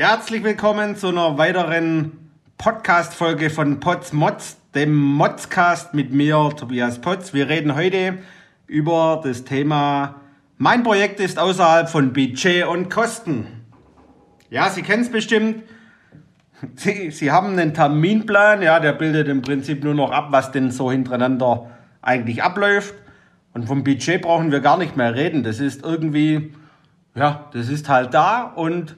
Herzlich willkommen zu einer weiteren Podcast-Folge von Potz Mods, dem Modscast mit mir, Tobias Potz. Wir reden heute über das Thema Mein Projekt ist außerhalb von Budget und Kosten. Ja, Sie kennen es bestimmt. Sie, Sie haben einen Terminplan, ja, der bildet im Prinzip nur noch ab, was denn so hintereinander eigentlich abläuft. Und vom Budget brauchen wir gar nicht mehr reden. Das ist irgendwie, ja, das ist halt da und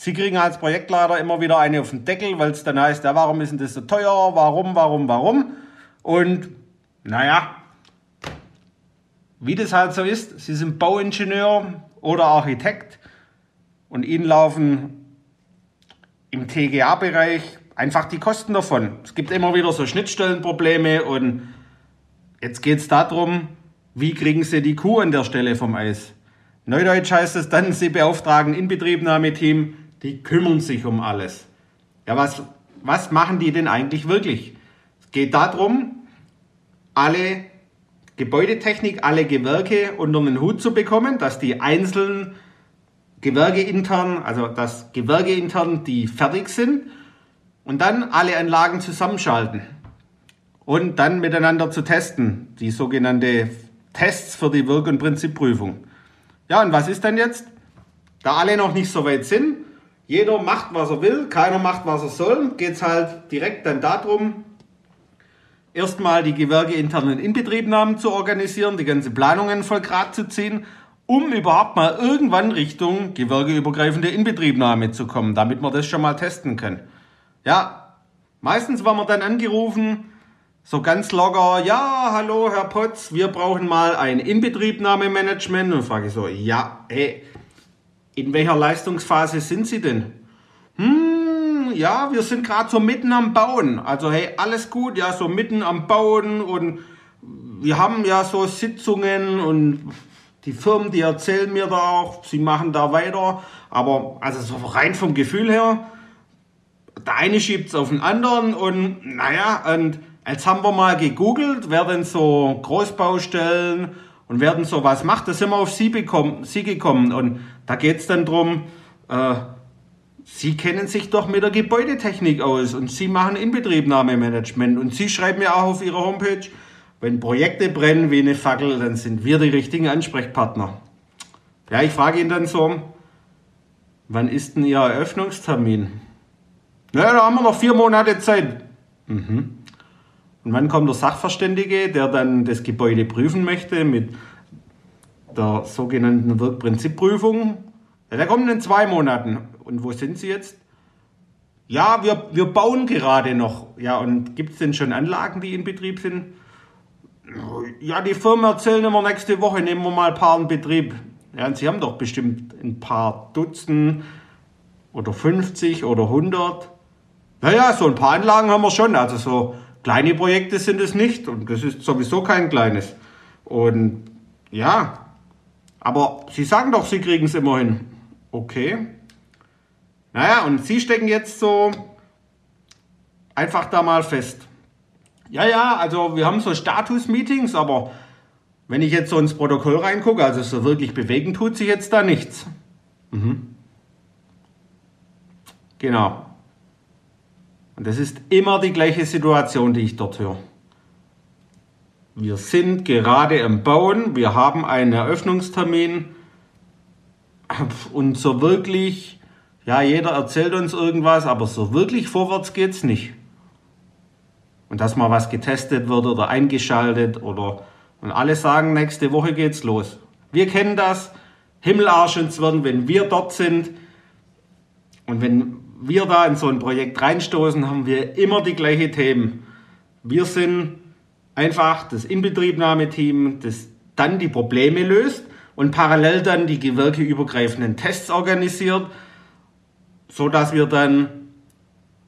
Sie kriegen als Projektleiter immer wieder eine auf den Deckel, weil es dann heißt, ja, warum ist denn das so teuer? Warum, warum, warum? Und naja, wie das halt so ist, Sie sind Bauingenieur oder Architekt und Ihnen laufen im TGA-Bereich einfach die Kosten davon. Es gibt immer wieder so Schnittstellenprobleme und jetzt geht es darum, wie kriegen Sie die Kuh an der Stelle vom Eis? Neudeutsch heißt es dann, Sie beauftragen Inbetriebnahmeteam, die kümmern sich um alles. Ja, was, was machen die denn eigentlich wirklich? Es geht darum, alle Gebäudetechnik, alle Gewerke unter den Hut zu bekommen, dass die einzelnen Gewerke intern, also dass Gewerke intern, die fertig sind und dann alle Anlagen zusammenschalten und dann miteinander zu testen, die sogenannte Tests für die Wirk- und Prinzipprüfung. Ja, und was ist dann jetzt? Da alle noch nicht so weit sind, jeder macht, was er will, keiner macht, was er soll, geht es halt direkt dann darum, erstmal die gewerkeinternen Inbetriebnahmen zu organisieren, die ganze Planungen voll Grad zu ziehen, um überhaupt mal irgendwann Richtung gewerkeübergreifende Inbetriebnahme zu kommen, damit wir das schon mal testen können. Ja, meistens war man dann angerufen, so ganz locker, ja, hallo Herr Potz, wir brauchen mal ein Inbetriebnahmemanagement. Und frage ich so, ja, hey, in welcher Leistungsphase sind Sie denn? Hm, ja, wir sind gerade so mitten am Bauen. Also hey, alles gut, ja, so mitten am Bauen und wir haben ja so Sitzungen und die Firmen, die erzählen mir da auch, sie machen da weiter. Aber also so rein vom Gefühl her, der eine schiebt es auf den anderen und naja, und jetzt haben wir mal gegoogelt, wer denn so Großbaustellen und werden so was macht, da sind wir auf sie, bekommen, sie gekommen. Und da geht es dann darum, äh, Sie kennen sich doch mit der Gebäudetechnik aus und Sie machen Inbetriebnahmemanagement und Sie schreiben ja auch auf Ihrer Homepage, wenn Projekte brennen wie eine Fackel, dann sind wir die richtigen Ansprechpartner. Ja, ich frage ihn dann so, wann ist denn Ihr Eröffnungstermin? Naja, da haben wir noch vier Monate Zeit. Mhm. Und wann kommt der Sachverständige, der dann das Gebäude prüfen möchte mit der sogenannten Wirkprinzipprüfung? Ja, der kommt in zwei Monaten. Und wo sind Sie jetzt? Ja, wir, wir bauen gerade noch. Ja, und gibt es denn schon Anlagen, die in Betrieb sind? Ja, die Firmen erzählen immer nächste Woche, nehmen wir mal ein paar in Betrieb. Ja, und Sie haben doch bestimmt ein paar Dutzend oder 50 oder 100. Naja, so ein paar Anlagen haben wir schon. Also so Kleine Projekte sind es nicht und das ist sowieso kein kleines. Und ja, aber Sie sagen doch, Sie kriegen es immerhin. Okay. Naja, und Sie stecken jetzt so einfach da mal fest. Ja, ja, also wir haben so Status-Meetings, aber wenn ich jetzt so ins Protokoll reingucke, also so wirklich bewegen tut sich jetzt da nichts. Mhm. Genau. Und das ist immer die gleiche Situation, die ich dort höre. Wir sind gerade am Bauen, wir haben einen Eröffnungstermin und so wirklich, ja, jeder erzählt uns irgendwas, aber so wirklich vorwärts geht es nicht. Und dass mal was getestet wird oder eingeschaltet oder und alle sagen, nächste Woche geht's los. Wir kennen das, uns werden, wenn wir dort sind und wenn wir da in so ein Projekt reinstoßen, haben wir immer die gleichen Themen. Wir sind einfach das Inbetriebnahmeteam, das dann die Probleme löst und parallel dann die gewerkeübergreifenden Tests organisiert, so dass wir dann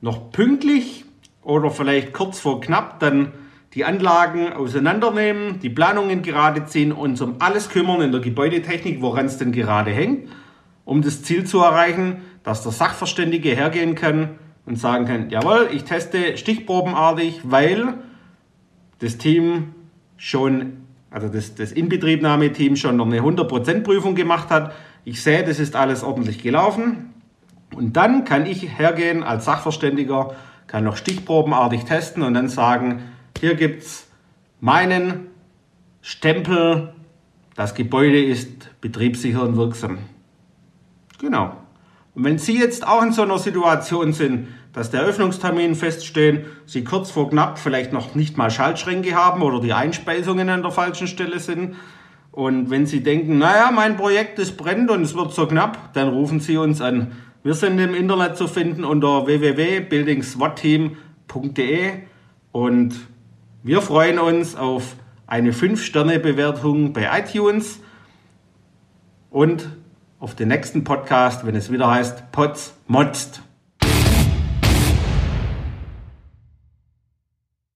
noch pünktlich oder vielleicht kurz vor knapp dann die Anlagen auseinandernehmen, die Planungen gerade ziehen, uns um alles kümmern in der Gebäudetechnik, woran es denn gerade hängt, um das Ziel zu erreichen, dass der Sachverständige hergehen kann und sagen kann, jawohl, ich teste stichprobenartig, weil das Team schon, also das, das Inbetriebnahmeteam schon noch eine 100% Prüfung gemacht hat. Ich sehe, das ist alles ordentlich gelaufen. Und dann kann ich hergehen als Sachverständiger, kann noch stichprobenartig testen und dann sagen, hier gibt es meinen Stempel, das Gebäude ist betriebssicher und wirksam. Genau. Und wenn Sie jetzt auch in so einer Situation sind, dass der Öffnungstermin feststehen, Sie kurz vor knapp vielleicht noch nicht mal Schaltschränke haben oder die Einspeisungen an der falschen Stelle sind, und wenn Sie denken, naja, mein Projekt ist brennt und es wird so knapp, dann rufen Sie uns an. Wir sind im Internet zu finden unter www.buildingswatteam.de und wir freuen uns auf eine 5-Sterne-Bewertung bei iTunes und auf den nächsten Podcast, wenn es wieder heißt Potz Motzt.